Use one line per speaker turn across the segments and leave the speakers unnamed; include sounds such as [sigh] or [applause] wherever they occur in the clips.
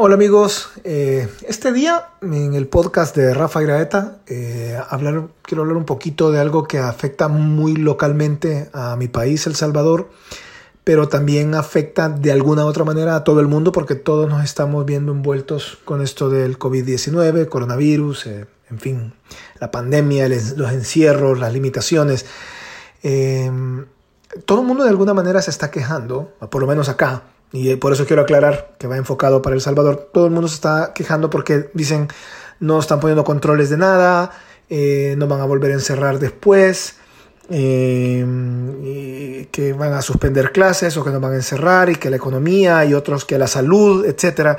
Hola amigos, eh, este día en el podcast de Rafa Graeta eh, quiero hablar un poquito de algo que afecta muy localmente a mi país, El Salvador, pero también afecta de alguna u otra manera a todo el mundo porque todos nos estamos viendo envueltos con esto del COVID-19, coronavirus, eh, en fin, la pandemia, los encierros, las limitaciones. todo el mundo de alguna manera se está quejando, por lo menos acá, y por eso quiero aclarar que va enfocado para El Salvador. Todo el mundo se está quejando porque dicen no están poniendo controles de nada, eh, no van a volver a encerrar después, eh, que van a suspender clases o que no van a encerrar y que la economía y otros que la salud, etc.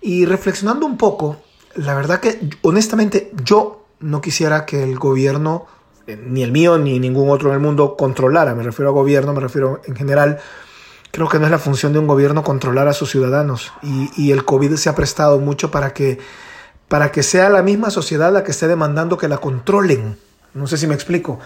Y reflexionando un poco, la verdad que honestamente yo no quisiera que el gobierno, eh, ni el mío ni ningún otro en el mundo, controlara, me refiero a gobierno, me refiero en general, Creo que no es la función de un gobierno controlar a sus ciudadanos y, el COVID se ha prestado mucho para que, para que sea la misma sociedad la que esté demandando que la controlen. No sé si me explico.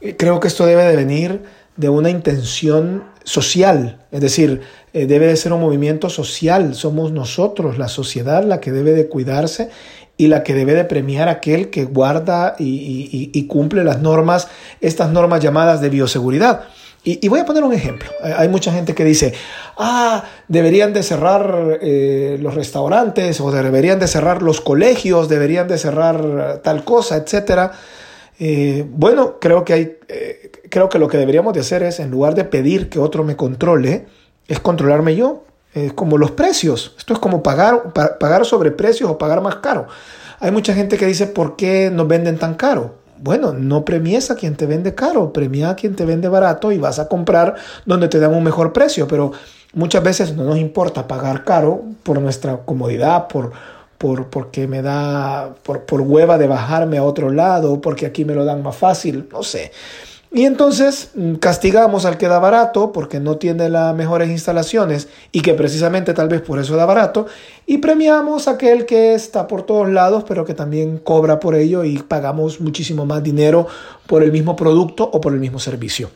Eh, creo que esto debe de venir de una intención social, es decir, eh, debe de ser un movimiento social, somos nosotros, la sociedad, la que debe de cuidarse y la que debe de premiar a aquel que guarda y cumple las normas, estas normas llamadas de bioseguridad. Y, voy a poner un ejemplo. Hay mucha gente que dice, ah, deberían de cerrar eh, los restaurantes o deberían de cerrar los colegios, deberían de cerrar tal cosa, etc. Eh, bueno, creo que, hay, eh, creo que lo que deberíamos de hacer es, en lugar de pedir que otro me controle, es controlarme yo. Es como los precios. Esto es como pagar, pagar sobre precios o pagar más caro. Hay mucha gente que dice, ¿por qué nos venden tan caro? Bueno, no premies a quien te vende caro, premia a quien te vende barato y vas a comprar donde te dan un mejor precio, pero muchas veces no nos importa pagar caro por nuestra comodidad, por, por porque me da por, por hueva de bajarme a otro lado, porque aquí me lo dan más fácil, no sé. Y entonces mm, castigamos al que da barato porque no tiene las mejores instalaciones y que precisamente tal vez por eso da barato. Y premiamos a aquel que está por todos lados pero que también cobra por ello y pagamos muchísimo más dinero por el mismo producto o por el mismo servicio.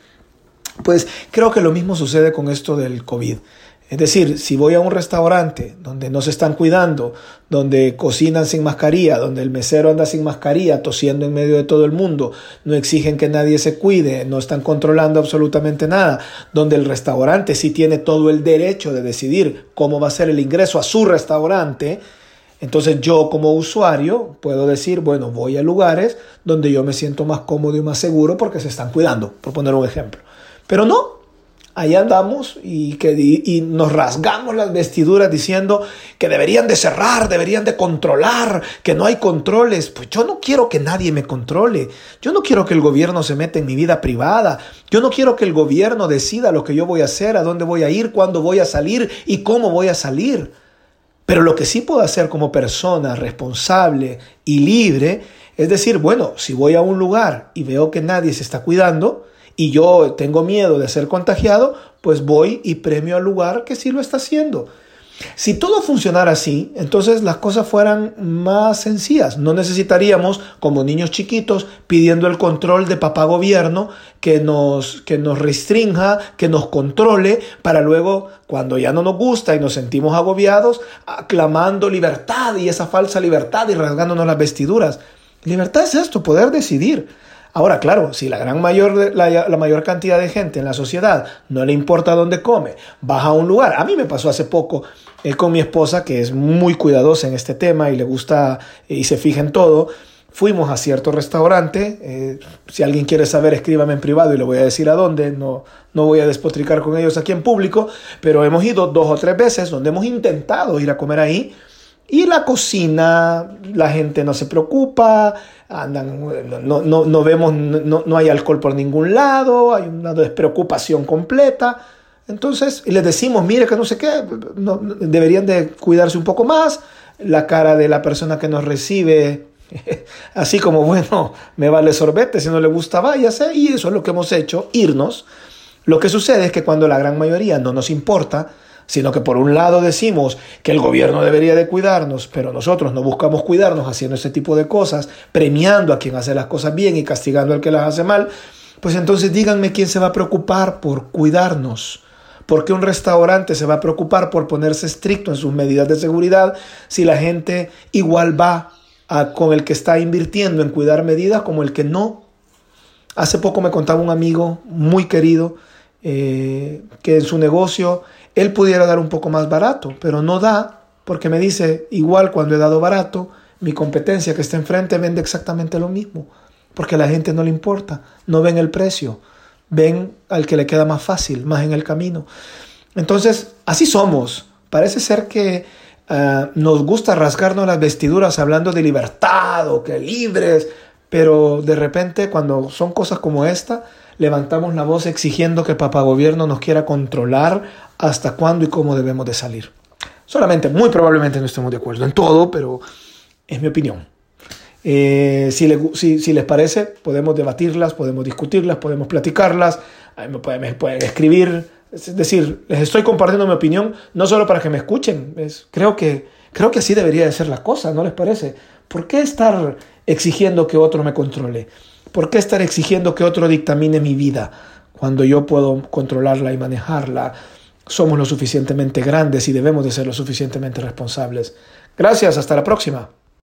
Pues creo que lo mismo sucede con esto del COVID. Es decir, si voy a un restaurante donde no se están cuidando, donde cocinan sin mascarilla, donde el mesero anda sin mascarilla, tosiendo en medio de todo el mundo, no exigen que nadie se cuide, no están controlando absolutamente nada, donde el restaurante sí tiene todo el derecho de decidir cómo va a ser el ingreso a su restaurante, entonces yo como usuario puedo decir, bueno, voy a lugares donde yo me siento más cómodo y más seguro porque se están cuidando, por poner un ejemplo. Pero no, ahí andamos y, que, y nos rasgamos las vestiduras diciendo que deberían de cerrar, deberían de controlar, que no hay controles. Pues yo no quiero que nadie me controle. Yo no quiero que el gobierno se meta en mi vida privada. Yo no quiero que el gobierno decida lo que yo voy a hacer, a dónde voy a ir, cuándo voy a salir y cómo voy a salir. Pero lo que sí puedo hacer como persona responsable y libre es decir, bueno, si voy a un lugar y veo que nadie se está cuidando, y yo tengo miedo de ser contagiado, pues voy y premio al lugar que sí lo está haciendo. Si todo funcionara así, entonces las cosas fueran más sencillas. No necesitaríamos, como niños chiquitos, pidiendo el control de papá gobierno que nos, que nos restrinja, que nos controle, para luego, cuando ya no nos gusta y nos sentimos agobiados, aclamando libertad y esa falsa libertad y rasgándonos las vestiduras. Libertad es esto, poder decidir. Ahora, claro, si la gran mayor, la, mayor cantidad de gente en la sociedad no le importa dónde come, baja a un lugar. A mí me pasó hace poco eh, con mi esposa, que es muy cuidadosa en este tema y le gusta y se fija en todo. Fuimos a cierto restaurante. Eh, si alguien quiere saber, escríbame en privado y le voy a decir a dónde. No, no voy a despotricar con ellos aquí en público, pero hemos ido dos o tres veces donde hemos intentado ir a comer ahí y la cocina, la gente no se preocupa, andan, no, no, no vemos, no, no, hay alcohol por ningún lado, hay una despreocupación completa. Entonces, les decimos, mire que no sé qué, deberían de cuidarse un poco más. La cara de la persona que nos recibe, [laughs] así como, bueno, me vale sorbete, si no le gusta, váyase. Y eso es lo que hemos hecho, irnos. Lo que sucede es que cuando la gran mayoría no nos importa, sino que por un lado decimos que el gobierno debería de cuidarnos, pero nosotros no buscamos cuidarnos haciendo ese tipo de cosas, premiando a quien hace las cosas bien y castigando al que las hace mal, pues entonces díganme quién se va a preocupar por cuidarnos, ¿Por qué un restaurante se va a preocupar por ponerse estricto en sus medidas de seguridad si la gente igual va con el que está invirtiendo en cuidar medidas como el que no? Hace poco me contaba un amigo muy querido eh, que en su negocio él pudiera dar un poco más barato, pero no da porque me dice, igual cuando he dado barato, mi competencia que está enfrente vende exactamente lo mismo, porque a la gente no le importa, no ven el precio, ven al que le queda más fácil, más en el camino. Entonces, así somos. Parece ser que ah, nos gusta rasgarnos las vestiduras hablando de libertad o que libres, pero de repente cuando son cosas como esta, levantamos la voz exigiendo que papá gobierno nos quiera controlar hasta cuándo y cómo debemos de salir. Solamente, muy probablemente no estemos de acuerdo en todo, pero es mi opinión. Eh, si, les parece, podemos debatirlas, podemos discutirlas, podemos platicarlas, me pueden, pueden, escribir. Es decir, les estoy compartiendo mi opinión, no solo para que me escuchen. Es, creo, que, creo que así debería de ser la cosa, ¿no les parece? ¿Por qué estar exigiendo que otro me controle? ¿Por qué estar exigiendo que otro dictamine mi vida cuando yo puedo controlarla y manejarla? Somos lo suficientemente grandes y debemos de ser lo suficientemente responsables. Gracias, hasta la próxima.